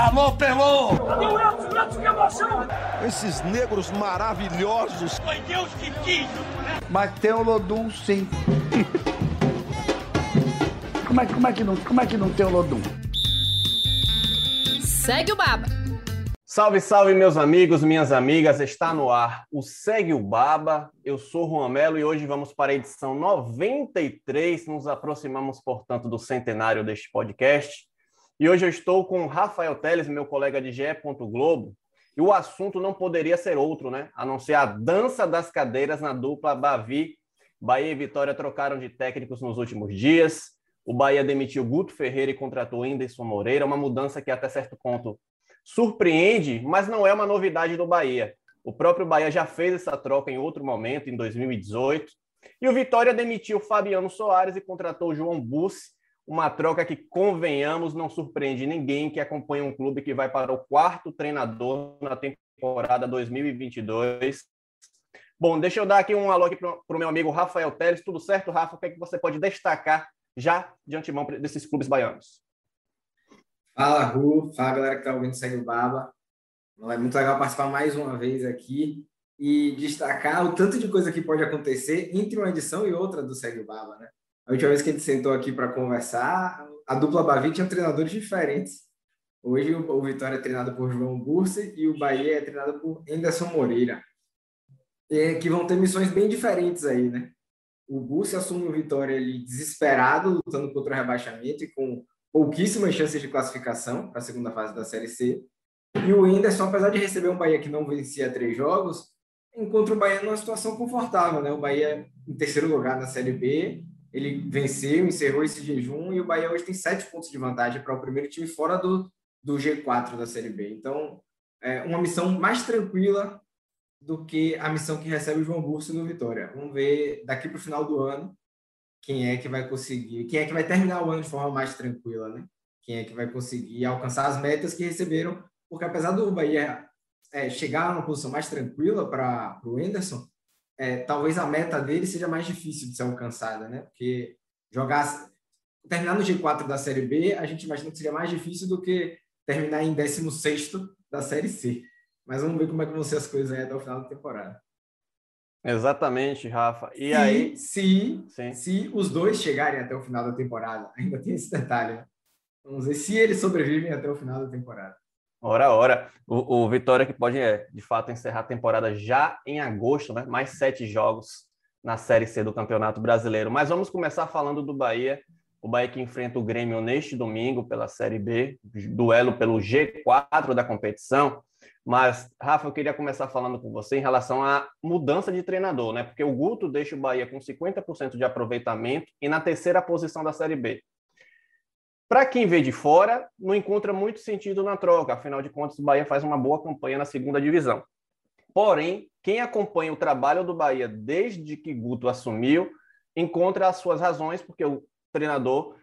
Alô, Pelô! Que emoção! Esses negros maravilhosos! Foi Deus que quis! Mas tem o Lodum, sim. como, é, como, é que não, como é que não tem o Lodum? Segue o Baba! Salve, salve, meus amigos, minhas amigas. Está no ar o Segue o Baba. Eu sou Juan Melo e hoje vamos para a edição 93. Nos aproximamos, portanto, do centenário deste podcast. E hoje eu estou com Rafael Teles, meu colega de GE. Globo. E o assunto não poderia ser outro, né? A não ser a dança das cadeiras na dupla Bavi. Bahia e Vitória trocaram de técnicos nos últimos dias. O Bahia demitiu Guto Ferreira e contratou Anderson Moreira, uma mudança que até certo ponto surpreende, mas não é uma novidade do Bahia. O próprio Bahia já fez essa troca em outro momento, em 2018. E o Vitória demitiu Fabiano Soares e contratou João Bussi, uma troca que, convenhamos, não surpreende ninguém que acompanha um clube que vai para o quarto treinador na temporada 2022. Bom, deixa eu dar aqui um alô para o meu amigo Rafael Teles. Tudo certo, Rafa? O que, é que você pode destacar já de antemão desses clubes baianos? Fala, Ru. Fala, galera que está ouvindo Segue o Baba. É muito legal participar mais uma vez aqui e destacar o tanto de coisa que pode acontecer entre uma edição e outra do Segue o Baba, né? A última vez que a gente sentou aqui para conversar, a dupla Bavi tinha treinadores diferentes. Hoje o Vitória é treinado por João Bursi e o Bahia é treinado por Anderson Moreira. E que vão ter missões bem diferentes aí, né? O Bursi assume o Vitória ali desesperado, lutando contra o rebaixamento e com pouquíssimas chances de classificação para a segunda fase da Série C. E o Anderson, apesar de receber um Bahia que não vencia três jogos, encontra o Bahia numa situação confortável, né? O Bahia em terceiro lugar na Série B, ele venceu, encerrou esse jejum e o Bahia hoje tem sete pontos de vantagem para o primeiro time fora do, do G4 da Série B. Então, é uma missão mais tranquila do que a missão que recebe o João Burso no Vitória. Vamos ver daqui para o final do ano quem é que vai conseguir, quem é que vai terminar o ano de forma mais tranquila, né? Quem é que vai conseguir alcançar as metas que receberam, porque apesar do Bahia é, chegar numa posição mais tranquila para o Enderson, é, talvez a meta dele seja mais difícil de ser alcançada, né? Porque jogar, terminar no G4 da Série B, a gente imagina que seria mais difícil do que terminar em 16 da Série C. Mas vamos ver como é que vão ser as coisas aí até o final da temporada. Exatamente, Rafa. E se, aí, se, Sim. se os dois chegarem até o final da temporada, ainda tem esse detalhe. Né? Vamos ver se eles sobrevivem até o final da temporada. Ora, ora. O, o Vitória que pode, é, de fato, encerrar a temporada já em agosto, né? Mais sete jogos na Série C do Campeonato Brasileiro. Mas vamos começar falando do Bahia. O Bahia que enfrenta o Grêmio neste domingo pela Série B, duelo pelo G4 da competição. Mas, Rafa, eu queria começar falando com você em relação à mudança de treinador, né? Porque o Guto deixa o Bahia com 50% de aproveitamento e na terceira posição da Série B. Para quem vê de fora, não encontra muito sentido na troca, afinal de contas, o Bahia faz uma boa campanha na segunda divisão. Porém, quem acompanha o trabalho do Bahia desde que Guto assumiu, encontra as suas razões, porque o treinador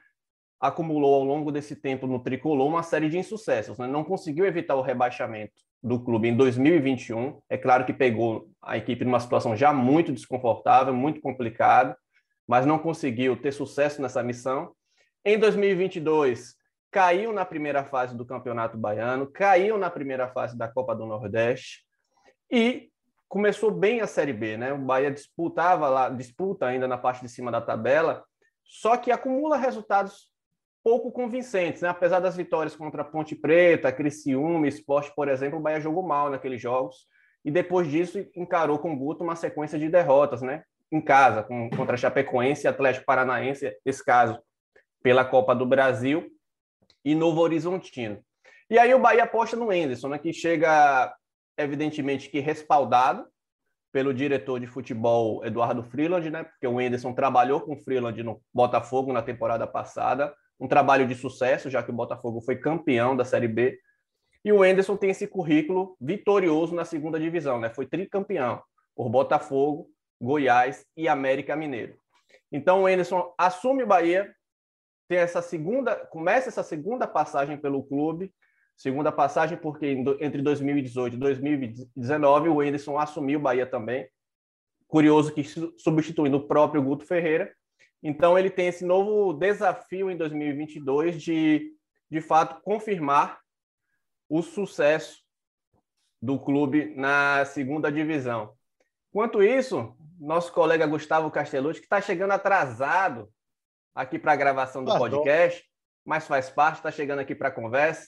acumulou ao longo desse tempo no tricolor uma série de insucessos. Né? Não conseguiu evitar o rebaixamento do clube em 2021. É claro que pegou a equipe numa situação já muito desconfortável, muito complicada, mas não conseguiu ter sucesso nessa missão em 2022, caiu na primeira fase do Campeonato Baiano, caiu na primeira fase da Copa do Nordeste e começou bem a Série B, né? O Bahia disputava lá, disputa ainda na parte de cima da tabela, só que acumula resultados pouco convincentes, né? Apesar das vitórias contra Ponte Preta, Criciúma, Esporte, por exemplo, o Bahia jogou mal naqueles jogos e depois disso encarou com o Guto uma sequência de derrotas, né? Em casa, com, contra Chapecoense Atlético Paranaense, esse caso pela Copa do Brasil e Novo Horizontino. E aí o Bahia aposta no Enderson, né, que chega, evidentemente, que respaldado pelo diretor de futebol Eduardo Freeland, né, porque o Enderson trabalhou com o Freeland no Botafogo na temporada passada, um trabalho de sucesso, já que o Botafogo foi campeão da Série B, e o Enderson tem esse currículo vitorioso na segunda divisão, né, foi tricampeão por Botafogo, Goiás e América Mineiro. Então o Enderson assume o Bahia, tem essa segunda, começa essa segunda passagem pelo clube, segunda passagem porque entre 2018 e 2019 o Anderson assumiu o Bahia também. Curioso que substituindo o próprio Guto Ferreira. Então ele tem esse novo desafio em 2022 de de fato confirmar o sucesso do clube na segunda divisão. Quanto isso, nosso colega Gustavo Castellucci, que está chegando atrasado aqui para a gravação do podcast, mas faz parte, está chegando aqui para a conversa.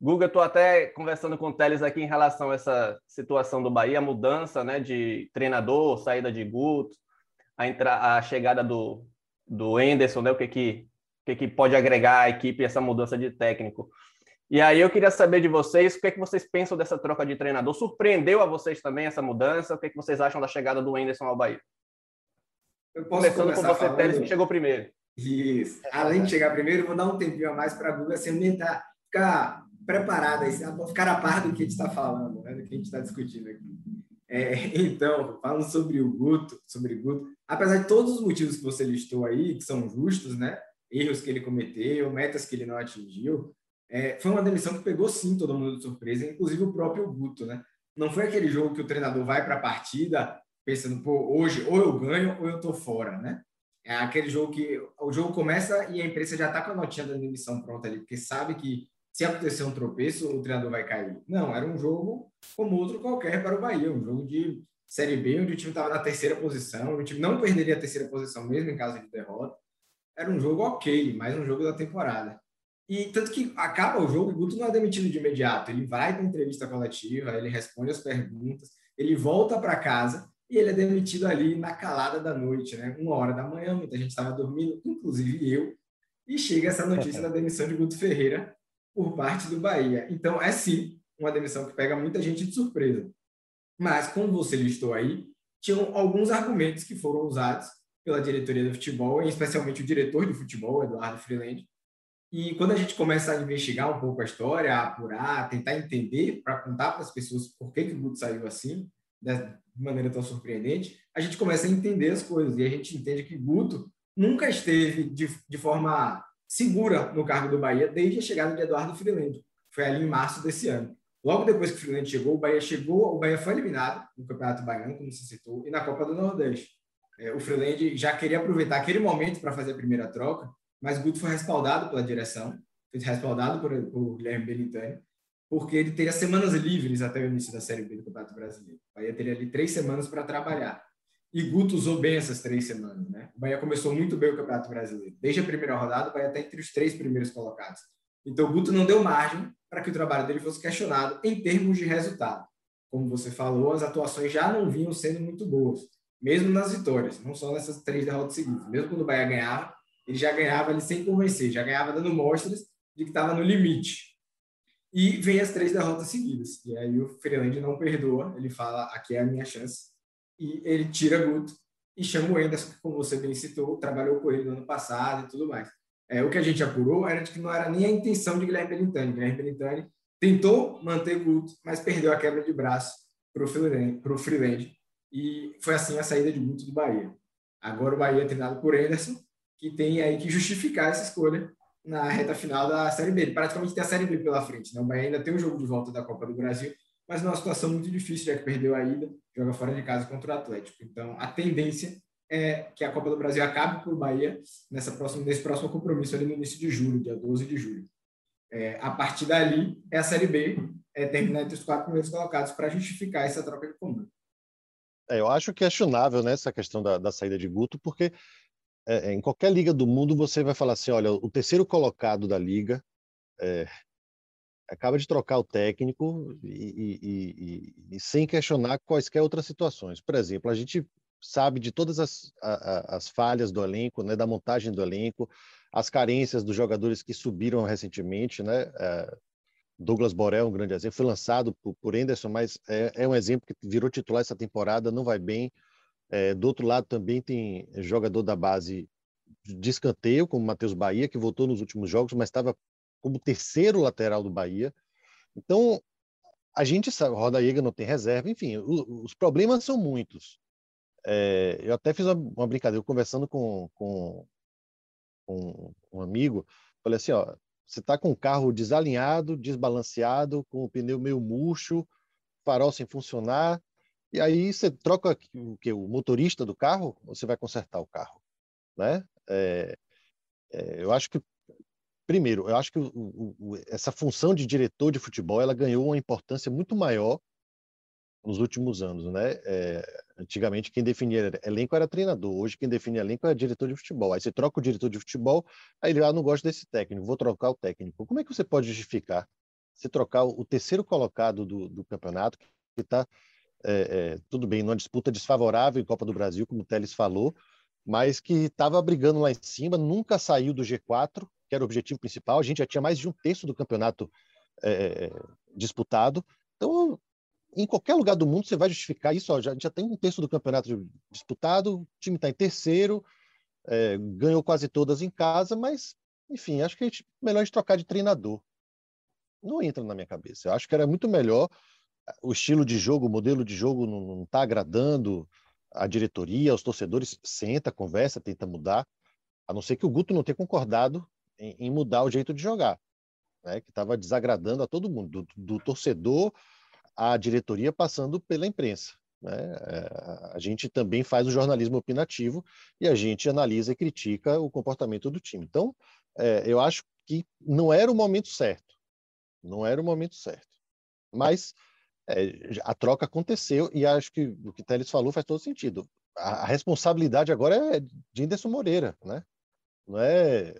Guga, estou até conversando com o Teles aqui em relação a essa situação do Bahia, a mudança né, de treinador, saída de Guto, a, entra... a chegada do, do Enderson, né, o que, que, o que, que pode agregar à equipe essa mudança de técnico. E aí eu queria saber de vocês, o que, é que vocês pensam dessa troca de treinador? Surpreendeu a vocês também essa mudança? O que, é que vocês acham da chegada do Enderson ao Bahia? Começando com você, falando... Teles, que chegou primeiro. Isso. Além de chegar primeiro, vou dar um tempinho a mais para a Guga se ambientar, ficar preparada, ficar a par do que a gente está falando, né? do que a gente está discutindo aqui. É, então, falando sobre o Guto, sobre o Guto, apesar de todos os motivos que você listou aí, que são justos, né? Erros que ele cometeu, metas que ele não atingiu, é, foi uma demissão que pegou sim todo mundo de surpresa, inclusive o próprio Guto, né? Não foi aquele jogo que o treinador vai para a partida pensando, pô, hoje ou eu ganho ou eu tô fora, né? É aquele jogo que o jogo começa e a imprensa já está com a notinha da demissão pronta ali, porque sabe que se acontecer um tropeço, o treinador vai cair. Não, era um jogo como outro qualquer para o Bahia, um jogo de Série B, onde o time estava na terceira posição, o time não perderia a terceira posição mesmo em caso de derrota. Era um jogo ok, mais um jogo da temporada. E tanto que acaba o jogo, o Guto não é demitido de imediato. Ele vai para entrevista coletiva, ele responde as perguntas, ele volta para casa e ele é demitido ali na calada da noite, né? Uma hora da manhã, muita gente estava dormindo, inclusive eu. E chega essa notícia da demissão de Guto Ferreira por parte do Bahia. Então, é sim uma demissão que pega muita gente de surpresa. Mas, como você listou aí, tinham alguns argumentos que foram usados pela diretoria do futebol, especialmente o diretor de futebol, Eduardo Freeland. E quando a gente começa a investigar um pouco a história, a apurar, tentar entender, para contar para as pessoas por que, que o Guto saiu assim, de maneira tão surpreendente, a gente começa a entender as coisas. E a gente entende que Guto nunca esteve de, de forma segura no cargo do Bahia desde a chegada de Eduardo Freeland. Foi ali em março desse ano. Logo depois que o Freeland chegou, o Bahia chegou, o Bahia foi eliminado no Campeonato Baiano, como se citou, e na Copa do Nordeste. É, o Freeland já queria aproveitar aquele momento para fazer a primeira troca, mas Guto foi respaldado pela direção, foi respaldado por, por Guilherme Belintani, porque ele teria semanas livres até o início da Série B do Campeonato Brasileiro. O Bahia teria ali três semanas para trabalhar. E Guto usou bem essas três semanas. Né? O Bahia começou muito bem o Campeonato Brasileiro. Desde a primeira rodada, o Bahia está entre os três primeiros colocados. Então, o Guto não deu margem para que o trabalho dele fosse questionado em termos de resultado. Como você falou, as atuações já não vinham sendo muito boas, mesmo nas vitórias, não só nessas três derrotas seguidas. Mesmo quando o Bahia ganhava, ele já ganhava ali sem convencer, já ganhava dando mostras de que estava no limite. E vem as três derrotas seguidas. E aí o Freeland não perdoa, ele fala: aqui é a minha chance e ele tira Guto e chama o Enderson, que, como você bem citou, trabalhou com ele no ano passado e tudo mais. É, o que a gente apurou era de que não era nem a intenção de Guilherme Belintani. Guilherme Belintani tentou manter Guto, mas perdeu a quebra de braço para o Freeland. E foi assim a saída de Guto do Bahia. Agora o Bahia é treinado por Enderson, que tem aí que justificar essa escolha na reta final da Série B. Ele praticamente tem a Série B pela frente. Né? O Bahia ainda tem o jogo de volta da Copa do Brasil mas numa situação muito difícil, já que perdeu a ida, joga fora de casa contra o Atlético. Então, a tendência é que a Copa do Brasil acabe por Bahia nessa próxima, nesse próximo compromisso ali no início de julho, dia 12 de julho. É, a partir dali, é a Série B é, terminar entre os quatro primeiros colocados para justificar essa troca de comando. É, eu acho questionável né, essa questão da, da saída de Guto, porque é, em qualquer liga do mundo você vai falar assim, olha, o terceiro colocado da liga é, acaba de trocar o técnico e, e, e, e, sem questionar quaisquer outras situações. Por exemplo, a gente sabe de todas as, a, as falhas do elenco, né, da montagem do elenco, as carências dos jogadores que subiram recentemente, né? É, Douglas Borel, um grande exemplo, foi lançado por, Anderson, mas é, é, um exemplo que virou titular essa temporada, não vai bem. É, do outro lado também tem jogador da base de escanteio, como Matheus Bahia, que voltou nos últimos jogos, mas estava como terceiro lateral do Bahia. Então, a gente sabe, Roda Iega não tem reserva, enfim, o, os problemas são muitos. É, eu até fiz uma, uma brincadeira, conversando com, com, com, um amigo, falei assim, ó, você está com o carro desalinhado, desbalanceado, com o pneu meio murcho, farol sem funcionar, e aí você troca o que o motorista do carro, você vai consertar o carro, né? É, é, eu acho que primeiro, eu acho que o, o, essa função de diretor de futebol ela ganhou uma importância muito maior nos últimos anos, né? É, antigamente quem definia elenco era treinador, hoje quem define elenco é diretor de futebol. Aí você troca o diretor de futebol, aí ele ah, não gosta desse técnico, vou trocar o técnico. Como é que você pode justificar você trocar o terceiro colocado do, do campeonato, que está é, é, tudo bem, numa disputa desfavorável em Copa do Brasil, como o Teles falou, mas que estava brigando lá em cima, nunca saiu do G4, que era o objetivo principal. A gente já tinha mais de um terço do campeonato é, disputado. Então, em qualquer lugar do mundo, você vai justificar isso. Ó, já, já tem um terço do campeonato disputado, o time está em terceiro, é, ganhou quase todas em casa, mas, enfim, acho que é melhor a gente trocar de treinador. Não entra na minha cabeça. Eu acho que era muito melhor o estilo de jogo, o modelo de jogo não está agradando a diretoria, os torcedores, senta, conversa, tenta mudar, a não ser que o Guto não tenha concordado em, em mudar o jeito de jogar, né? que estava desagradando a todo mundo, do, do, torcedor à diretoria, passando pela imprensa. Né? É, a gente também faz o jornalismo opinativo e a gente analisa e critica o comportamento do time. Então, é, eu acho que não era o momento certo, não era o momento certo. Mas é, a troca aconteceu e acho que o que Teles falou faz todo sentido. A, a, responsabilidade agora é de Anderson Moreira, né? Não é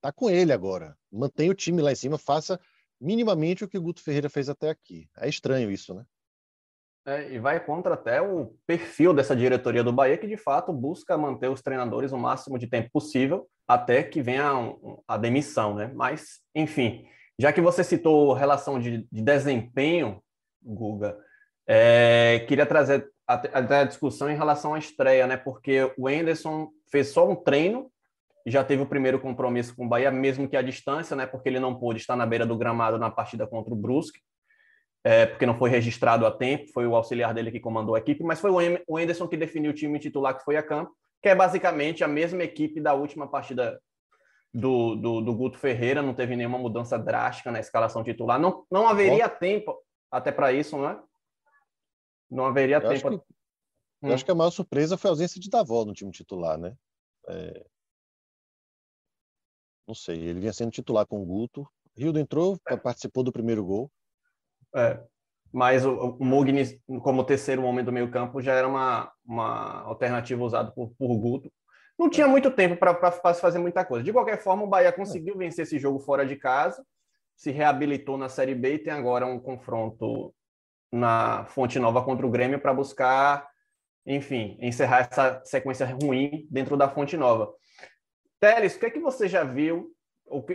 tá com ele agora. Mantém o time lá em cima, faça minimamente o que o Guto Ferreira fez até aqui. É estranho isso, né? É, e vai contra até o perfil dessa diretoria do Bahia, que de fato busca manter os treinadores o máximo de tempo possível até que venha a, a demissão, né? Mas, enfim, já que você citou relação de, de desempenho, Guga, é, queria trazer até a discussão em relação à estreia, né? Porque o Enderson fez só um treino, já teve o primeiro compromisso com o Bahia, mesmo que à distância, né? Porque ele não pôde estar na beira do gramado na partida contra o Brusque, é, porque não foi registrado a tempo, foi o auxiliar dele que comandou a equipe, mas foi o Enderson que definiu o time titular que foi a campo, que é basicamente a mesma equipe da última partida do, do, do, Guto Ferreira, não teve nenhuma mudança drástica na escalação titular. Não, não haveria tempo até para isso, não é? Não haveria eu tempo. Acho que, hum. Eu acho que a maior surpresa foi a ausência de Davó no time titular, né? É... Não sei, ele vinha sendo titular com o Guto. Rildo entrou, é. participou do primeiro gol. É, mas o, o Mugni, como terceiro homem do meio campo, já era uma, uma alternativa usada por, por Guto não tinha muito tempo para fazer muita coisa. De qualquer forma, o Bahia conseguiu vencer esse jogo fora de casa, se reabilitou na Série B e tem agora um confronto na Fonte Nova contra o Grêmio para buscar, enfim, encerrar essa sequência ruim dentro da Fonte Nova. Teles, o que é que você já viu?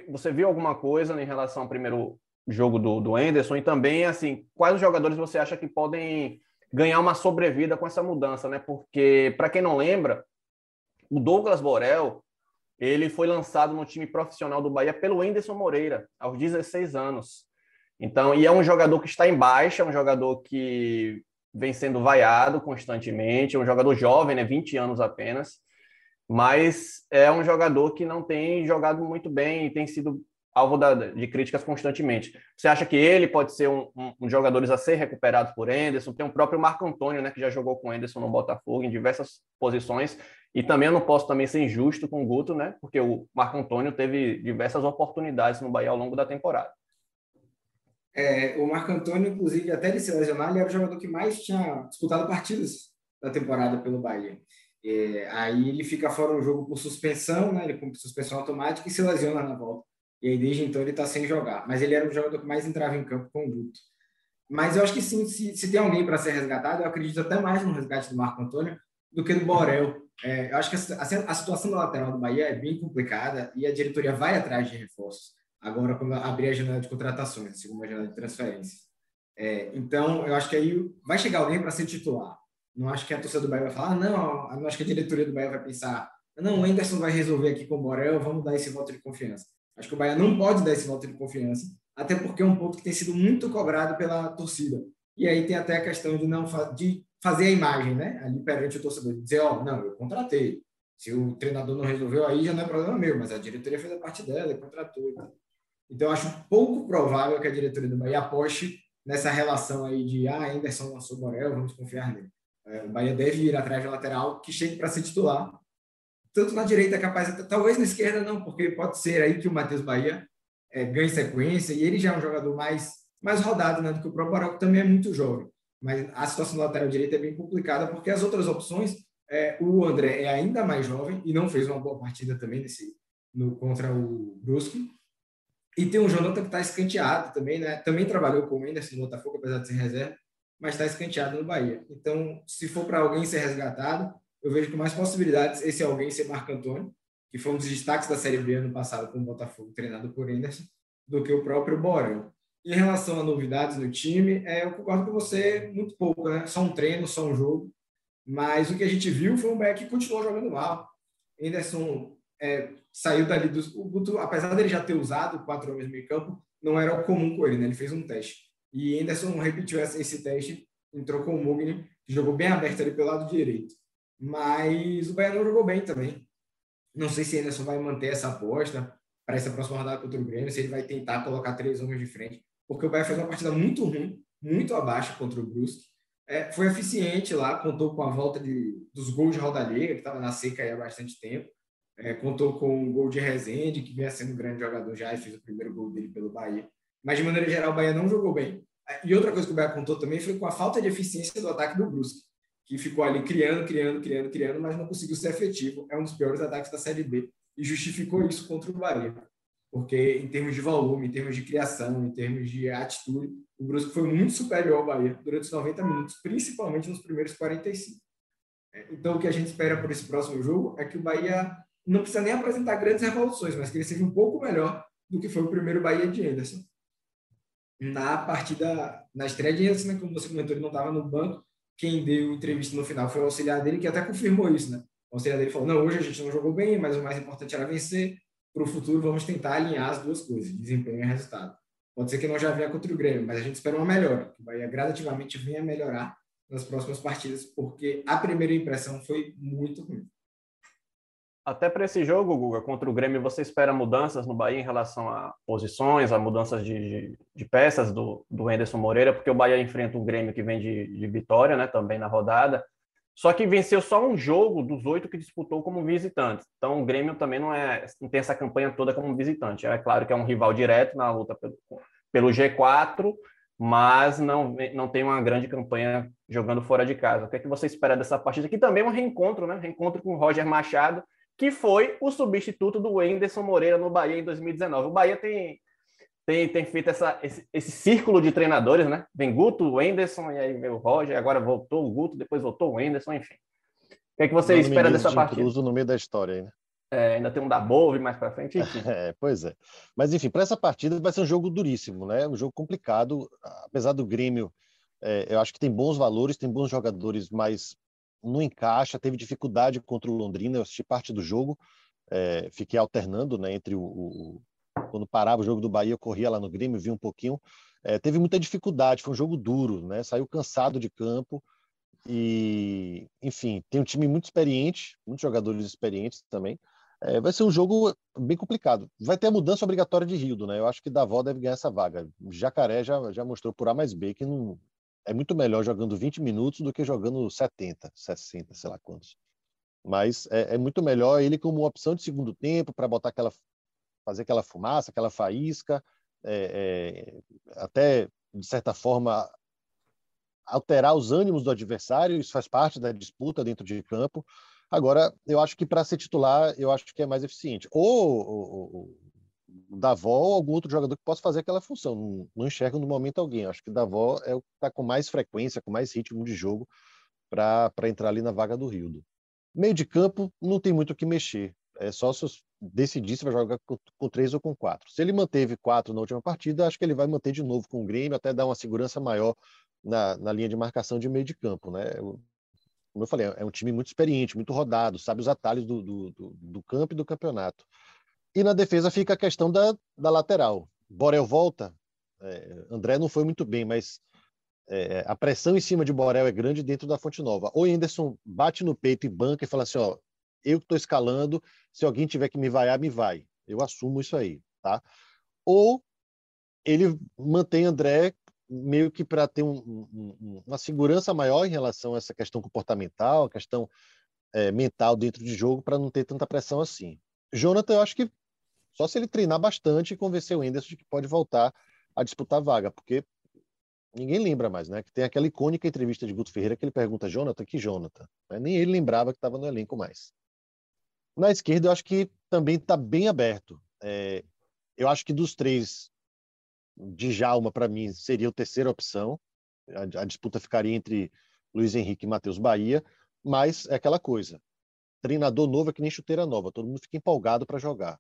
Você viu alguma coisa em relação ao primeiro jogo do, do Anderson? E também, assim, quais os jogadores você acha que podem ganhar uma sobrevida com essa mudança, né? Porque, para quem não lembra, o Douglas Borel, ele foi lançado no time profissional do Bahia pelo Enderson Moreira, aos 16 anos. Então, e é um jogador que está em baixa, é um jogador que vem sendo vaiado constantemente, é um jogador jovem, né, 20 anos apenas, mas é um jogador que não tem jogado muito bem e tem sido alvo da, de críticas constantemente. Você acha que ele pode ser um, um, um jogador a ser recuperado por Enderson? Tem o próprio Marco Antônio, né, que já jogou com Enderson no Botafogo em diversas posições. E também eu não posso também ser injusto com o Guto, né, porque o Marco Antônio teve diversas oportunidades no Bahia ao longo da temporada. É, o Marco Antônio, inclusive, até ele se lesionar, ele era o jogador que mais tinha disputado partidas da temporada pelo Bahia. É, aí ele fica fora do jogo por suspensão, né? Ele cumpre suspensão automática e se lesiona na volta. E aí, desde então, ele está sem jogar. Mas ele era o jogador que mais entrava em campo com o Guto. Mas eu acho que sim, se, se tem alguém para ser resgatado, eu acredito até mais no resgate do Marco Antônio do que do Borel. É, eu acho que a, a, a, situação da lateral do Bahia é bem complicada e a diretoria vai atrás de reforços. Agora, quando abrir a janela de contratações, a segunda janela de transferências. É, então, eu acho que aí vai chegar alguém para ser titular. Não acho que a torcida do Bahia vai falar, ah, não, não acho que a diretoria do Bahia vai pensar, não, o Anderson vai resolver aqui com o Borel, vamos dar esse voto de confiança. Acho que o Bahia não pode dar esse voto de confiança, até porque é um ponto que tem sido muito cobrado pela torcida. E aí tem até a questão de não de fazer a imagem, né? Ali perante o torcedor, dizer, ó, oh, não, eu contratei. Se o treinador não resolveu aí, já não é problema meu, mas a diretoria fez a parte dela contratou. Então, acho pouco provável que a diretoria do Bahia aposte nessa relação aí de, ah, Anderson lançou Borel, vamos confiar nele. É, o Bahia deve ir atrás de lateral que chegue para ser titular tanto na direita capaz, talvez na esquerda não, porque pode ser aí que o Matheus Bahia é, ganhe sequência, e ele já é um jogador mais, mais rodado né, do que o próprio Barão, que também é muito jovem. Mas a situação do lateral direito é bem complicada, porque as outras opções, é, o André é ainda mais jovem e não fez uma boa partida também nesse, no, contra o Brusque. E tem o Jonathan que está escanteado também, né? Também trabalhou com o Mendes no Botafogo, apesar de ser reserva, mas está escanteado no Bahia. Então, se for para alguém ser resgatado, eu vejo com mais possibilidades esse alguém ser Marco Antônio, que foi um dos destaques da Série B ano passado com o Botafogo, treinado por Anderson, do que o próprio Borel. Em relação a novidades no time, é, eu concordo com você muito pouco, né? Só um treino, só um jogo. Mas o que a gente viu foi um Beck que continuou jogando mal. Anderson é, saiu dali do. O Guto, apesar dele já ter usado quatro homens no meio campo, não era o comum com ele, né? Ele fez um teste. E Anderson repetiu esse teste, entrou com o Mugni, jogou bem aberto ali pelo lado direito. Mas o Bahia não jogou bem também. Não sei se Anderson vai manter essa aposta para essa próxima rodada contra o Grêmio, se ele vai tentar colocar três homens de frente, porque o Bahia fez uma partida muito ruim, muito abaixo contra o Brusque. É, foi eficiente lá, contou com a volta de, dos gols de Rodallega, que estava na seca há bastante tempo. É, contou com o gol de Rezende, que vinha sendo um grande jogador já e fez o primeiro gol dele pelo Bahia. Mas, de maneira geral, o Bahia não jogou bem. E outra coisa que o Bahia contou também foi com a falta de eficiência do ataque do Brusque que ficou ali criando, criando, criando, criando, mas não conseguiu ser efetivo. É um dos piores ataques da Série B e justificou isso contra o Bahia. Porque em termos de volume, em termos de criação, em termos de atitude, o Brusque foi muito superior ao Bahia durante os 90 minutos, principalmente nos primeiros 45. É, então, o que a gente espera por esse próximo jogo é que o Bahia não precisa nem apresentar grandes revoluções, mas que ele seja um pouco melhor do que foi o primeiro Bahia de Anderson. Na partida, na estreia de Anderson, né, como você comentou, ele não estava no banco, quem deu entrevista no final foi o auxiliar dele, que até confirmou isso, né? O auxiliar dele falou: não, hoje a gente não jogou bem, mas o mais importante era vencer. Para o futuro, vamos tentar alinhar as duas coisas, desempenho e resultado. Pode ser que não já venha contra o Grêmio, mas a gente espera uma melhora, que o Bahia gradativamente venha melhorar nas próximas partidas, porque a primeira impressão foi muito ruim. Até para esse jogo, Guga, contra o Grêmio, você espera mudanças no Bahia em relação a posições, a mudanças de, de, de peças do, do Anderson Moreira, porque o Bahia enfrenta um Grêmio que vem de, de vitória, né, também na rodada, só que venceu só um jogo dos oito que disputou como visitante. Então o Grêmio também não, é, não tem essa campanha toda como visitante. É claro que é um rival direto na luta pelo, pelo G4, mas não, não tem uma grande campanha jogando fora de casa. O que é que você espera dessa partida? Que também é um reencontro, né? Reencontro com o Roger Machado, que foi o substituto do Wenderson Moreira no Bahia em 2019. O Bahia tem, tem, tem feito essa, esse, esse círculo de treinadores, né? Vem Guto, Wenderson, e aí vem o Roger, agora voltou o Guto, depois voltou o Wenderson, enfim. O que, é que você espera dessa de partida? no meio da história, né? É, ainda tem um da Bove mais para frente, enfim. É, pois é. Mas, enfim, para essa partida vai ser um jogo duríssimo, né? Um jogo complicado, apesar do Grêmio, é, eu acho que tem bons valores, tem bons jogadores, mas não encaixa, teve dificuldade contra o Londrina, eu assisti parte do jogo, é, fiquei alternando né, entre o, o, Quando parava o jogo do Bahia, eu corria lá no Grêmio, vi um pouquinho. É, teve muita dificuldade, foi um jogo duro, né? Saiu cansado de campo e, enfim, tem um time muito experiente, muitos jogadores experientes também. É, vai ser um jogo bem complicado. Vai ter a mudança obrigatória de Rildo, né? Eu acho que Davó deve ganhar essa vaga. Jacaré já, já mostrou por A mais B que não, é muito melhor jogando 20 minutos do que jogando 70, 60, sei lá quantos. Mas é, é muito melhor ele como opção de segundo tempo para botar aquela, fazer aquela fumaça, aquela faísca, é, é, até de certa forma alterar os ânimos do adversário. Isso faz parte da disputa dentro de campo. Agora, eu acho que para ser titular, eu acho que é mais eficiente. Ou, ou, Davó ou algum outro jogador que possa fazer aquela função. Não, não enxergo no momento alguém. Acho que Davó é o que está com mais frequência, com mais ritmo de jogo para entrar ali na vaga do Rildo. Meio de campo, não tem muito o que mexer. É só se decidir se vai jogar com, três ou com quatro. Se ele manteve quatro na última partida, acho que ele vai manter de novo com o Grêmio, até dar uma segurança maior na, na linha de marcação de meio de campo. Né? como eu falei, é um time muito experiente, muito rodado, sabe os atalhos do, do, do, do campo e do campeonato. E na defesa fica a questão da, da lateral. Borel volta. É, André não foi muito bem, mas é, a pressão em cima de Borel é grande dentro da Fonte Nova. Ou Anderson bate no peito e banca e fala assim: ó, eu estou escalando, se alguém tiver que me vaiar, me vai. Eu assumo isso aí, tá? Ou ele mantém André meio que para ter um, um, uma segurança maior em relação a essa questão comportamental, questão é, mental dentro de jogo para não ter tanta pressão assim. Jonathan, eu acho que só se ele treinar bastante e convencer o Enderson de que pode voltar a disputar vaga, porque ninguém lembra mais, né? Que tem aquela icônica entrevista de Guto Ferreira que ele pergunta: Jonathan, que Jonathan? Né? Nem ele lembrava que estava no elenco mais. Na esquerda, eu acho que também está bem aberto. É, eu acho que dos três, Djalma, para mim, seria a terceira opção. A, a, disputa ficaria entre Luiz Henrique e Matheus Bahia, mas é aquela coisa. Treinador novo é que nem chuteira nova, todo mundo fica empolgado para jogar.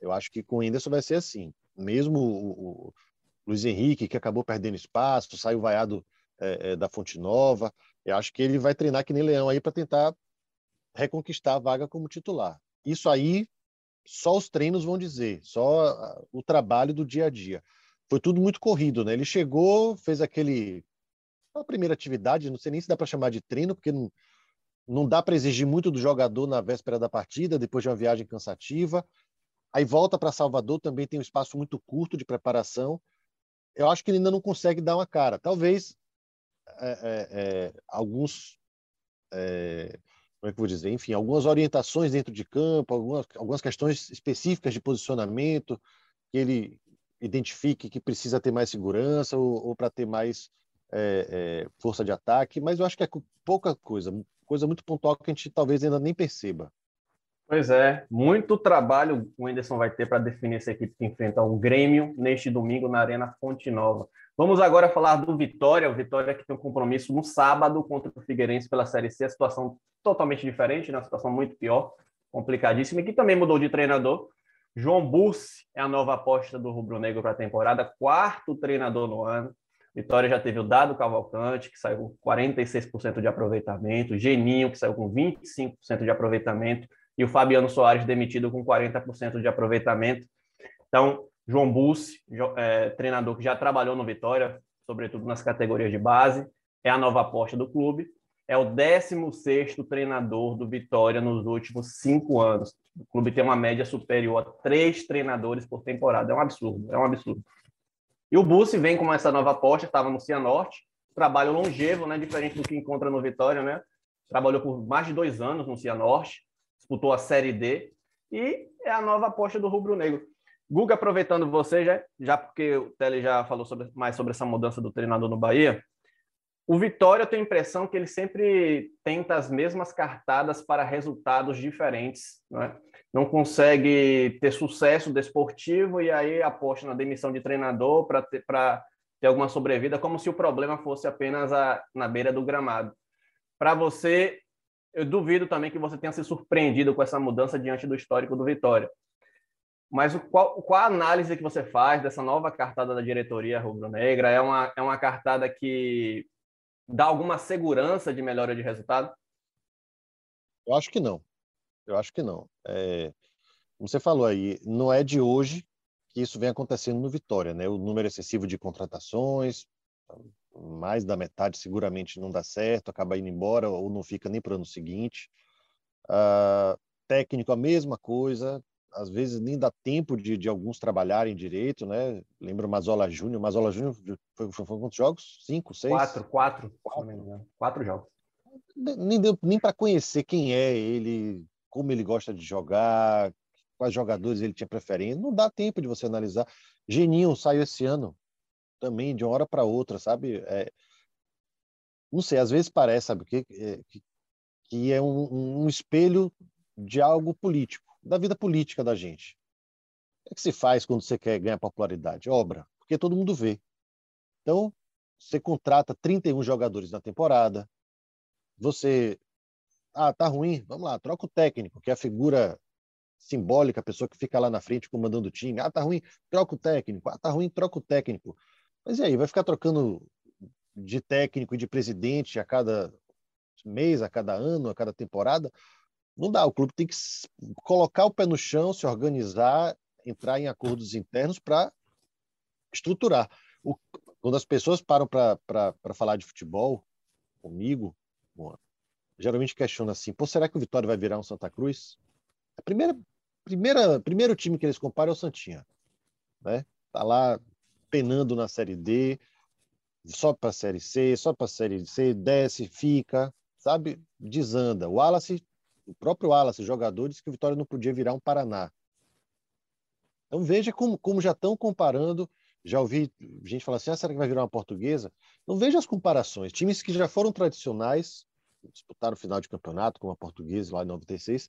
Eu acho que com o Anderson vai ser assim. Mesmo o, o Luiz Henrique, que acabou perdendo espaço, saiu vaiado é, é, da Fonte Nova, eu acho que ele vai treinar que nem leão aí para tentar reconquistar a vaga como titular. Isso aí só os treinos vão dizer, só o trabalho do dia a dia. Foi tudo muito corrido, né? Ele chegou, fez aquele a primeira atividade, não sei nem se dá para chamar de treino, porque não, não dá para exigir muito do jogador na véspera da partida, depois de uma viagem cansativa. Aí volta para Salvador, também tem um espaço muito curto de preparação. Eu acho que ele ainda não consegue dar uma cara. Talvez é, é, é alguns é, como é que vou dizer? Enfim, algumas orientações dentro de campo, algumas, algumas questões específicas de posicionamento que ele identifique que precisa ter mais segurança ou, ou para ter mais é, é, força de ataque, mas eu acho que é pouca coisa, coisa muito pontual que a gente talvez ainda nem perceba. Pois é, muito trabalho o Anderson vai ter para definir essa equipe que enfrenta o Grêmio neste domingo na Arena Fonte Nova. Vamos agora falar do Vitória. O Vitória que tem um compromisso no sábado contra o Figueirense pela Série C. A situação totalmente diferente, né? uma situação muito pior, complicadíssima, e que também mudou de treinador. João Bussi é a nova aposta do Rubro Negro para a temporada, quarto treinador no ano. Vitória já teve o Dado Cavalcante, que saiu com 46% de aproveitamento, Geninho, que saiu com 25% de aproveitamento, e o Fabiano Soares demitido com 40% de aproveitamento. Então, João Bussi, é, treinador que já trabalhou no Vitória, sobretudo nas categorias de base, é a nova aposta do clube. É o 16º treinador do Vitória nos últimos cinco anos. O clube tem uma média superior a três treinadores por temporada. É um absurdo, é um absurdo. E o Bussi vem com essa nova aposta, estava no Cianorte, trabalho longevo, né, diferente do que encontra no Vitória, né? Trabalhou por mais de dois anos no Cianorte, disputou a Série D e é a nova aposta do Rubro Negro. Guga, aproveitando você, já, já porque o Tele já falou sobre, mais sobre essa mudança do treinador no Bahia, o Vitória eu tenho a impressão que ele sempre tenta as mesmas cartadas para resultados diferentes. Não, é? não consegue ter sucesso desportivo e aí aposta na demissão de treinador para ter, ter alguma sobrevida, como se o problema fosse apenas a, na beira do gramado. Para você, eu duvido também que você tenha se surpreendido com essa mudança diante do histórico do Vitória. Mas o, qual, qual a análise que você faz dessa nova cartada da diretoria rubro-negra? É uma, é uma cartada que dá alguma segurança de melhora de resultado? Eu acho que não. Eu acho que não. É, como você falou aí, não é de hoje que isso vem acontecendo no Vitória, né? O número excessivo de contratações, mais da metade seguramente não dá certo, acaba indo embora ou não fica nem para o ano seguinte. Uh, técnico, a mesma coisa, às vezes nem dá tempo de, de alguns trabalharem direito, né? Lembra o Mazola Júnior. Mazola Júnior foi, foi, foi, quantos jogos? Cinco, seis? Quatro, quatro. Quatro, quatro jogos. Nem deu nem para conhecer quem é ele, como ele gosta de jogar, quais jogadores ele tinha preferência. Não dá tempo de você analisar. Geninho saiu esse ano também, de uma hora para outra, sabe? É, não sei, às vezes parece, sabe, que, é, que, que é um, um espelho de algo político da vida política da gente. O é que se faz quando você quer ganhar popularidade? Obra, porque todo mundo vê. Então, você contrata 31 jogadores na temporada, você. Ah, tá ruim, vamos lá, troca o técnico, que é a figura simbólica, a pessoa que fica lá na frente comandando o time. Ah, tá ruim, troca o técnico. Ah, tá ruim, troca o técnico. Mas e aí, vai ficar trocando de técnico e de presidente a cada mês, a cada ano, a cada temporada? Não dá, o clube tem que colocar o pé no chão, se organizar, entrar em acordos internos para estruturar. O, quando as pessoas param para falar de futebol comigo, bom, geralmente questionam assim: Pô, será que o Vitória vai virar um Santa Cruz? A primeira, primeira, primeiro time que eles comparam é o Santinha. Né? Tá lá penando na Série D, só para a Série C, só para a Série C, desce, fica, sabe? Desanda. O Wallace o próprio Wallace, jogadores, que o Vitória não podia virar um Paraná. Então veja como, como já estão comparando. Já ouvi gente falar assim: ah, será que vai virar uma portuguesa? Não veja as comparações. Times que já foram tradicionais, disputaram o final de campeonato, como a portuguesa lá em 96,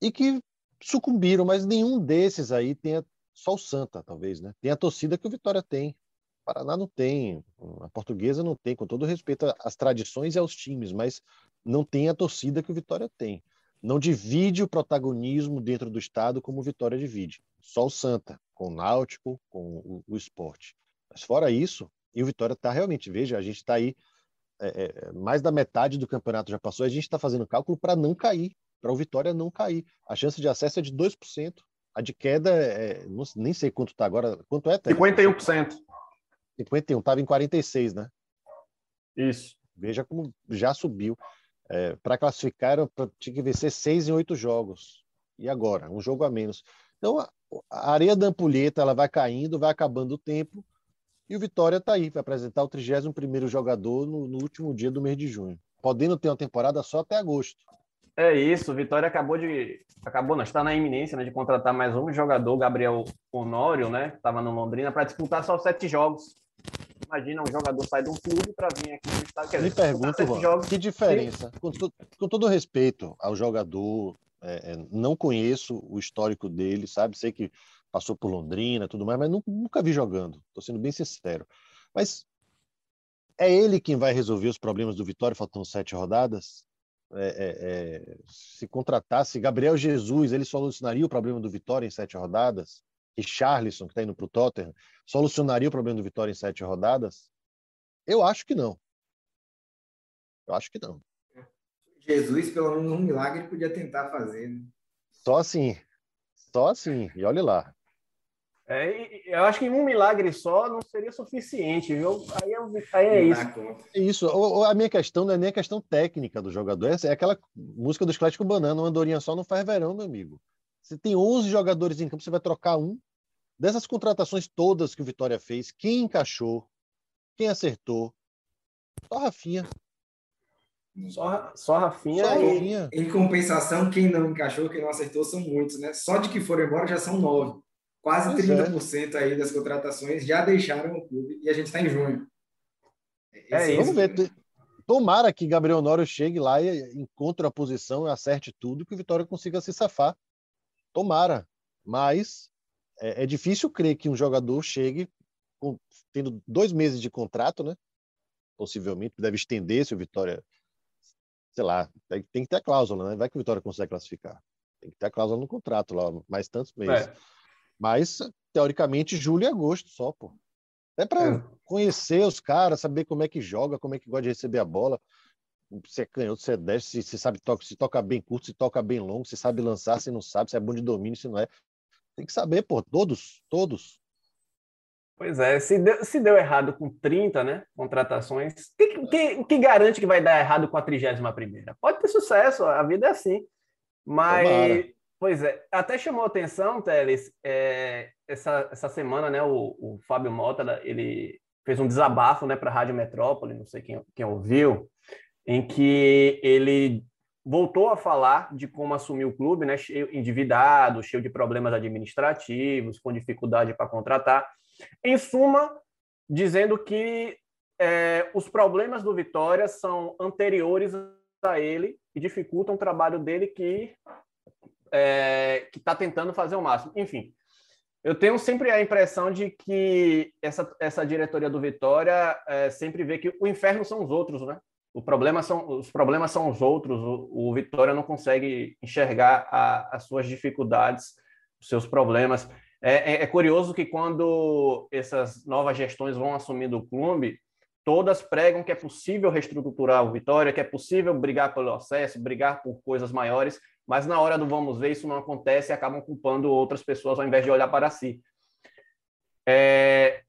e que sucumbiram, mas nenhum desses aí tem a, só o Santa, talvez, né? Tem a torcida que o Vitória tem. O Paraná não tem, a portuguesa não tem, com todo respeito às tradições e aos times, mas não tem a torcida que o Vitória tem. Não divide o protagonismo dentro do estado como o Vitória divide. Só o Santa, com o Náutico, com o, o esporte. Mas fora isso, e o Vitória está realmente, veja, a gente está aí, é, é, mais da metade do campeonato já passou, a gente está fazendo cálculo para não cair, para o Vitória não cair. A chance de acesso é de 2%. A de queda, é, não, nem sei quanto está agora. Quanto é? 51%. 51, estava em 46, né? Isso. Veja como já subiu. É, para classificar, tinha que vencer seis em oito jogos. E agora? Um jogo a menos. Então, a, a areia da ampulheta ela vai caindo, vai acabando o tempo. E o Vitória está aí, vai apresentar o 31 jogador no, no, último dia do mês de junho, podendo ter uma temporada só até agosto. É isso, o Vitória acabou de. Acabou, não, está na iminência né, de contratar mais um jogador, Gabriel Honório, né? Estava no Londrina, para disputar só sete jogos. Imagina um jogador sair de um clube para vir aqui no estado. Quer Me pergunto, Juan, que diferença? Com, com, todo respeito ao jogador, é, é, não conheço o histórico dele, sabe? Sei que passou por Londrina, tudo mais, mas nunca, nunca vi jogando. Estou sendo bem sincero. Mas é ele quem vai resolver os problemas do Vitória faltando sete rodadas? É, é, é, se contratasse Gabriel Jesus, ele solucionaria o problema do Vitória em sete rodadas? E Charlison, que está indo para o Tottenham, solucionaria o problema do Vitória em sete rodadas? Eu acho que não. Eu acho que não. Jesus, pelo menos um milagre, podia tentar fazer. Né? Só assim. Só assim. E olhe lá. É, eu acho que um milagre só não seria suficiente, viu? Aí, é, aí é isso. É isso. A minha questão não é nem a questão técnica do jogador, é aquela música do Esclético Banana, uma andorinha só não faz verão, meu amigo. Você tem 11 jogadores em campo, você vai trocar um. Dessas contratações todas que o Vitória fez, quem encaixou, quem acertou? Só Rafinha. Só, só Rafinha. Só Rafinha. Em, em compensação, quem não encaixou, quem não acertou são muitos, né? Só de que foram embora já são nove. Quase pois 30% é. aí das contratações já deixaram o clube e a gente está em junho. É, isso. Vamos ver. Tomara que Gabriel Nório chegue lá e encontre a posição e acerte tudo, que o Vitória consiga se safar. Tomara. Mas é, é difícil crer que um jogador chegue com, tendo dois meses de contrato, né? Possivelmente, deve estender se o Vitória. Sei lá, tem, tem que ter a cláusula, né? Vai que o Vitória consegue classificar. Tem que ter a cláusula no contrato lá, mais tantos meses. É. Mas, teoricamente, julho e agosto só, pô. É para é. conhecer os caras, saber como é que joga, como é que gosta de receber a bola. Se é canhoto, se é destro, se, se sabe toca, se toca bem curto, se toca bem longo, se sabe lançar, se não sabe, se é bom de domínio, se não é. Tem que saber, pô, todos, todos. Pois é, se deu, se deu errado com 30, né, contratações, o que, que, que, garante que vai dar errado com a 31 primeira? Pode ter sucesso, a vida é assim. Mas, Tomara. Pois é, até chamou atenção, Teles, é, essa, essa semana, né, o, o Fábio Mota, ele fez um desabafo, né, para a Rádio Metrópole, não sei quem, quem ouviu, em que ele voltou a falar de como assumir o clube, né, cheio, endividado, cheio de problemas administrativos, com dificuldade para contratar. Em suma, dizendo que é, os problemas do Vitória são anteriores a ele e dificultam o trabalho dele, que é, está tentando fazer o máximo. Enfim, eu tenho sempre a impressão de que essa, essa diretoria do Vitória é, sempre vê que o inferno são os outros, né? O problema são, os problemas são os outros. O, o Vitória não consegue enxergar a, as suas dificuldades, os seus problemas. É, é, é, curioso que quando essas novas gestões vão assumindo o clube, todas pregam que é possível reestruturar o Vitória, que é possível brigar pelo acesso, brigar por coisas maiores, mas na hora do vamos ver, isso não acontece e acabam culpando outras pessoas ao invés de olhar para si. É,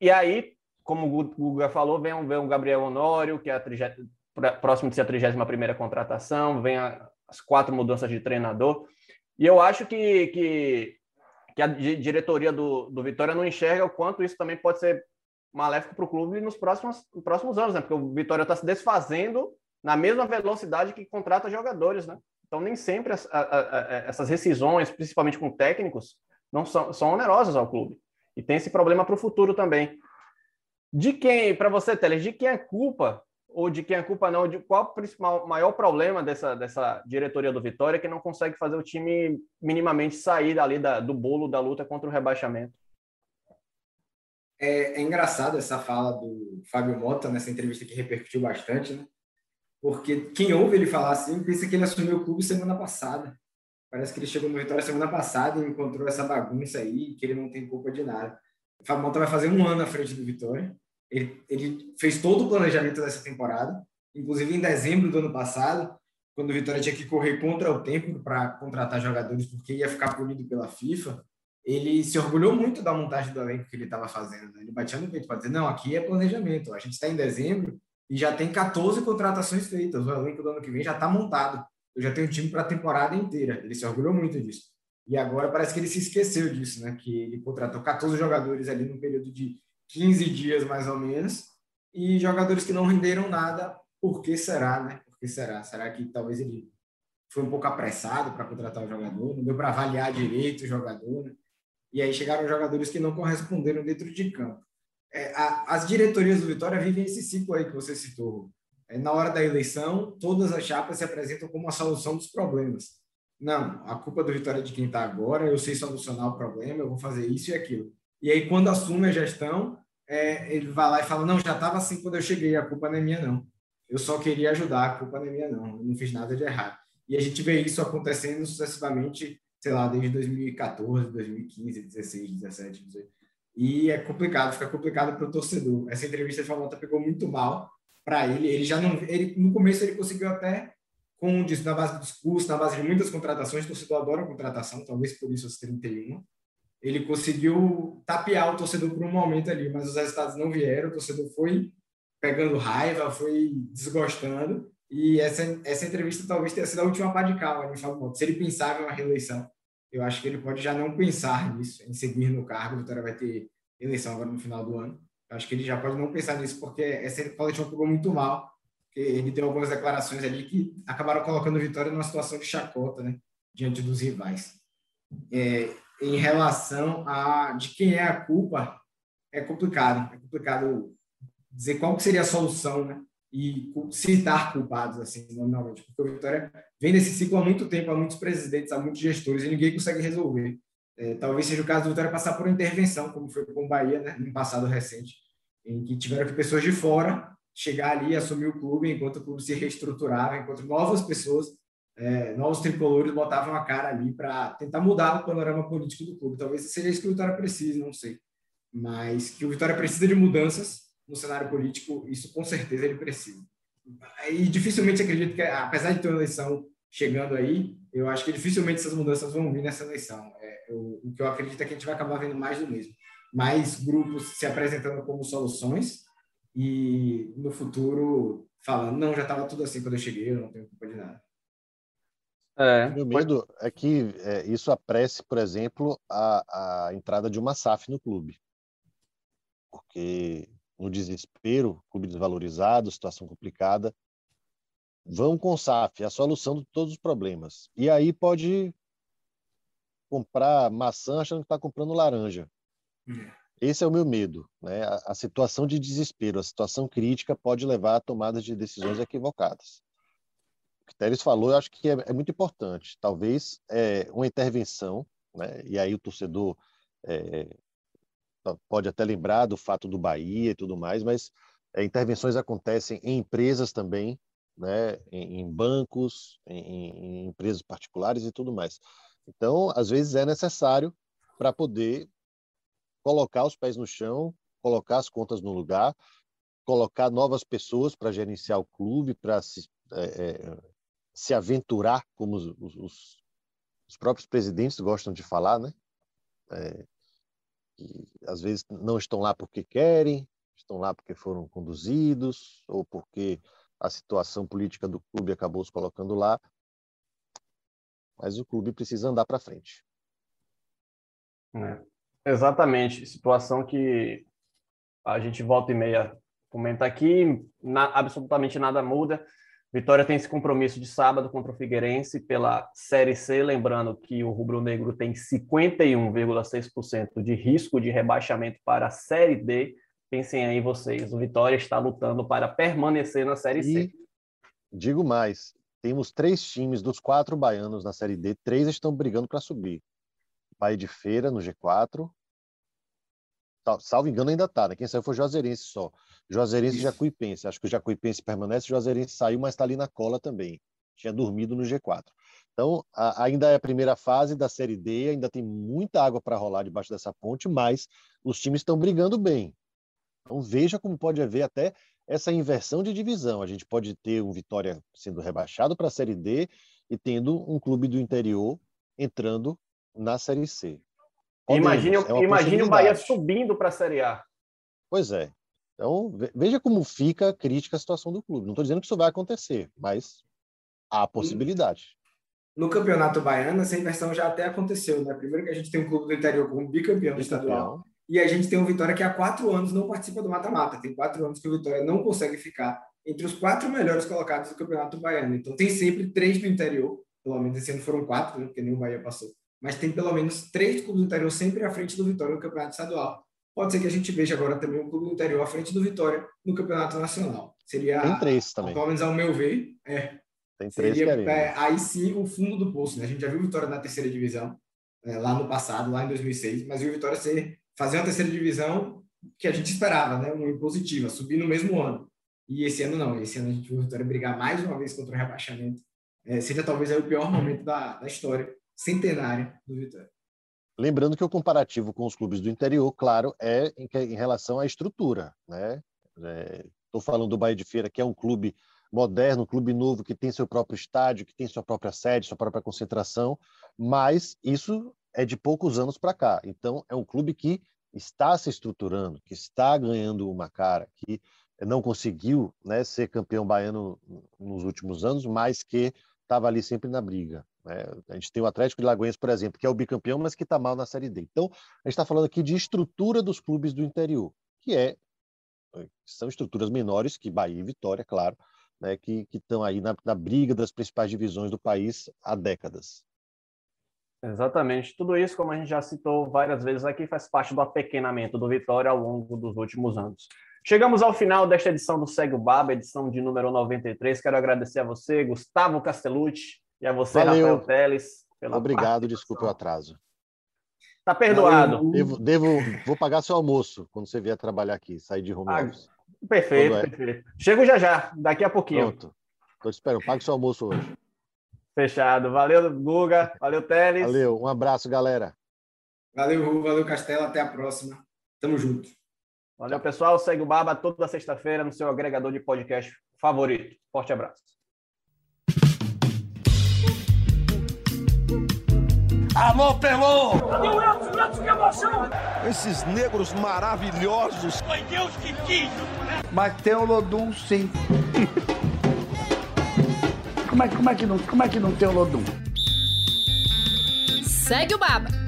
e aí, como o Guga falou, vem, vem o Gabriel Honório, que é a próximo de ser a 31 contratação, vem a, as quatro mudanças de treinador. E eu acho que, que, que a diretoria do, do Vitória não enxerga o quanto isso também pode ser maléfico para o clube nos próximos, próximos anos, né? Porque o Vitória está se desfazendo na mesma velocidade que contrata jogadores, né? Então, nem sempre as, a, a, essas rescisões, principalmente com técnicos, não são, são onerosas ao clube. E tem esse problema para o futuro também. De quem, para você, Teles, de quem é culpa, ou de quem é culpa não, de qual o principal, maior problema dessa, dessa diretoria do Vitória que não consegue fazer o time minimamente sair ali da, do bolo da luta contra o rebaixamento? É, é, engraçado essa fala do Fábio Mota nessa entrevista que repercutiu bastante, né? Porque quem ouve ele falar assim pensa que ele assumiu o clube semana passada. Parece que ele chegou no Vitória semana passada e encontrou essa bagunça aí, que ele não tem culpa de nada. O Fábio Mota vai fazer um ano à frente do Vitória. Ele, ele fez todo o planejamento dessa temporada, inclusive em dezembro do ano passado, quando o Vitória tinha que correr contra o tempo para contratar jogadores porque ia ficar punido pela FIFA ele se orgulhou muito da montagem do elenco que ele estava fazendo. Né? Ele batia no peito para dizer: não, aqui é planejamento. A gente está em dezembro e já tem 14 contratações feitas. O elenco do ano que vem já está montado. Eu já tenho um time para a temporada inteira. Ele se orgulhou muito disso. E agora parece que ele se esqueceu disso, né? Que ele contratou 14 jogadores ali num período de 15 dias, mais ou menos, e jogadores que não renderam nada. Por que será, né? Por que será? Será que talvez ele foi um pouco apressado para contratar o jogador? Não deu para avaliar direito o jogador, né? e aí chegaram jogadores que não corresponderam dentro de campo. É, a, as diretorias do Vitória vivem esse ciclo aí que você citou. É, na hora da eleição, todas as chapas se apresentam como a solução dos problemas. Não, a culpa do Vitória é de quem está agora, eu sei solucionar o problema, eu vou fazer isso e aquilo. E aí, quando assume a gestão, é, ele vai lá e fala: Não, já estava assim quando eu cheguei, a culpa não é minha, não. Eu só queria ajudar, a culpa não é minha, não. Eu não fiz nada de errado. E a gente vê isso acontecendo sucessivamente sei lá, desde 2014, 2015, 16, 17, 18. E é complicado, fica complicado para o torcedor. Essa entrevista de Famota pegou muito mal para ele. Ele já não, ele no começo ele conseguiu até com disso, na base dos custos, na base de muitas contratações, o torcedor adora contratação, talvez por isso as 31. Ele conseguiu tapear o torcedor por um momento ali, mas os resultados não vieram, o torcedor foi pegando raiva, foi desgostando, e essa, essa entrevista talvez tenha sido a última pá de cal ali, Se ele pensava em uma reeleição, eu acho que ele pode já não pensar nisso, em seguir no cargo. O Vitória vai ter eleição agora no final do ano. Eu acho que ele já pode não pensar nisso, porque essa coletiva pegou muito mal. Ele deu algumas declarações ali que acabaram colocando o Vitória numa situação de chacota, né, diante dos rivais. É, em relação a de quem é a culpa, é complicado. É complicado dizer qual seria a solução, né? e citar culpados, assim, nominalmente, porque o Vitória vem nesse ciclo há muito tempo, há muitos presidentes, há muitos gestores, e ninguém consegue resolver. É, talvez seja o caso do Vitória passar por intervenção, como foi com o Bahia, né, no passado recente, em que tiveram que pessoas de fora chegar ali assumir o clube, enquanto o clube se reestruturava, enquanto novas pessoas, é, novos tricolores botavam a cara ali para tentar mudar o panorama político do clube. Talvez seja isso que o Vitória precise, não sei. Mas que o Vitória precisa de mudanças, no cenário político, isso com certeza ele precisa. E dificilmente acredito que, apesar de ter uma eleição chegando aí, eu acho que dificilmente essas mudanças vão vir nessa eleição. É, eu, o que eu acredito é que a gente vai acabar vendo mais do mesmo. Mais grupos se apresentando como soluções e no futuro falando, não, já estava tudo assim quando eu cheguei, eu não tenho culpa de nada. É, Meu medo é que é, isso apresse, por exemplo, a, a entrada de uma SAF no clube. Porque no desespero, clube desvalorizado, situação complicada, vão com SAF, é a solução de todos os problemas. E aí pode comprar maçã achando que está comprando laranja. Hum. Esse é o meu medo. Né? A, a, situação de desespero, a situação crítica pode levar a tomadas de decisões equivocadas. Que Teres falou, eu acho que é, é muito importante. Talvez é, uma intervenção, né? e aí o torcedor é, pode até lembrar do fato do Bahia e tudo mais, mas é, intervenções acontecem em empresas também, né, em, em bancos, em, em, empresas particulares e tudo mais. Então, às vezes é necessário para poder colocar os pés no chão, colocar as contas no lugar, colocar novas pessoas para gerenciar o clube, para é, é, se aventurar, como os, os, os, próprios presidentes gostam de falar, né? É, que às vezes não estão lá porque querem, estão lá porque foram conduzidos ou porque a situação política do clube acabou os colocando lá. Mas o clube precisa andar para frente. É, exatamente. Situação que a gente volta e meia comenta aqui, na, absolutamente nada muda. Vitória tem esse compromisso de sábado contra o Figueirense pela Série C, lembrando que o Rubro Negro tem 51,6% de risco de rebaixamento para a Série D. Pensem aí vocês, o Vitória está lutando para permanecer na Série C. E digo mais, temos três times dos quatro baianos na Série D, três estão brigando para subir. Bahia de Feira no G4, salvo engano ainda está, né? Quem saiu foi o Juazeirense só. Juazeirense e Jacuipense. Acho que o Jacuipense permanece, o Juazeirense saiu, mas está ali na cola também. Tinha dormido no G4. Então, a, ainda é a primeira fase da Série D, ainda tem muita água para rolar debaixo dessa ponte, mas os times estão brigando bem. Então, veja como pode haver até essa inversão de divisão. A gente pode ter um Vitória sendo rebaixado para a Série D e tendo um clube do interior entrando na Série C. Podemos, imagine, é imagine o Bahia subindo para a Série A. Pois é. Então, veja como fica crítica a situação do clube. Não estou dizendo que isso vai acontecer, mas há possibilidade. No Campeonato Baiano, essa inversão já até aconteceu, né? Primeiro que a gente tem um clube do interior como bicampeão, bicampeão. estadual, e a gente tem um Vitória que há quatro anos não participa do mata-mata. Tem quatro anos que o Vitória não consegue ficar entre os quatro melhores colocados do Campeonato Baiano. Então, tem sempre três do interior, pelo menos esse ano foram quatro, né? porque nenhum Bahia passou mas tem pelo menos três clubes do interior sempre à frente do Vitória no Campeonato Estadual. Pode ser que a gente veja agora também um clube do interior à frente do Vitória no Campeonato Nacional. Seria, tem três também. Pelo menos ao meu ver, é. Tem três seria, é, Aí sim o fundo do poço. Né? A gente já viu o Vitória na terceira divisão, é, lá no passado, lá em 2006, mas viu o Vitória ser, fazer uma terceira divisão que a gente esperava, né? uma impositiva, subir no mesmo ano. E esse ano não. Esse ano a gente viu o Vitória brigar mais uma vez contra o rebaixamento. É, seja talvez aí o pior momento da, da história centenária do Vitória. Lembrando que o comparativo com os clubes do interior, claro, é em, em relação à estrutura. Né? Estou é, falando do Bahia de Feira, que é um clube moderno, um clube novo, que tem seu próprio estádio, que tem sua própria sede, sua própria concentração, mas isso é de poucos anos para cá. Então, é um clube que está se estruturando, que está ganhando uma cara, que não conseguiu né, ser campeão baiano nos últimos anos, mas que estava ali sempre na briga. Né? A gente tem o Atlético de Lagoinhas, por exemplo, que é o bicampeão, mas que está mal na Série D. Então, a gente está falando aqui de estrutura dos clubes do interior, que é são estruturas menores que Bahia e Vitória, claro, né, que estão aí na, na briga das principais divisões do país há décadas. Exatamente. Tudo isso, como a gente já citou várias vezes aqui, faz parte do apequenamento do Vitória ao longo dos últimos anos. Chegamos ao final desta edição do Segue o Baba, edição de número 93. Quero agradecer a você, Gustavo Castellucci, e a você, Valeu. Rafael Teles. Obrigado, desculpe o atraso. Tá perdoado. Devo, devo, vou pagar seu almoço quando você vier trabalhar aqui, sair de home ah, office. Perfeito, é? perfeito. Chego já já, daqui a pouquinho. Pronto. Estou te esperando. Pague seu almoço hoje. Fechado. Valeu, Guga. Valeu, Teles. Valeu. Um abraço, galera. Valeu, Ru. Valeu, Castelo. Até a próxima. Tamo junto. Valeu, pessoal. Segue o Baba toda sexta-feira no seu agregador de podcast favorito. Forte abraço. Alô, Pelô! Cadê o Elton? O Elton, que emoção! Esses negros maravilhosos! Foi Deus que quis! Mas tem o Lodum, sim. como, é, como, é que não, como é que não tem o Lodum? Segue o Baba!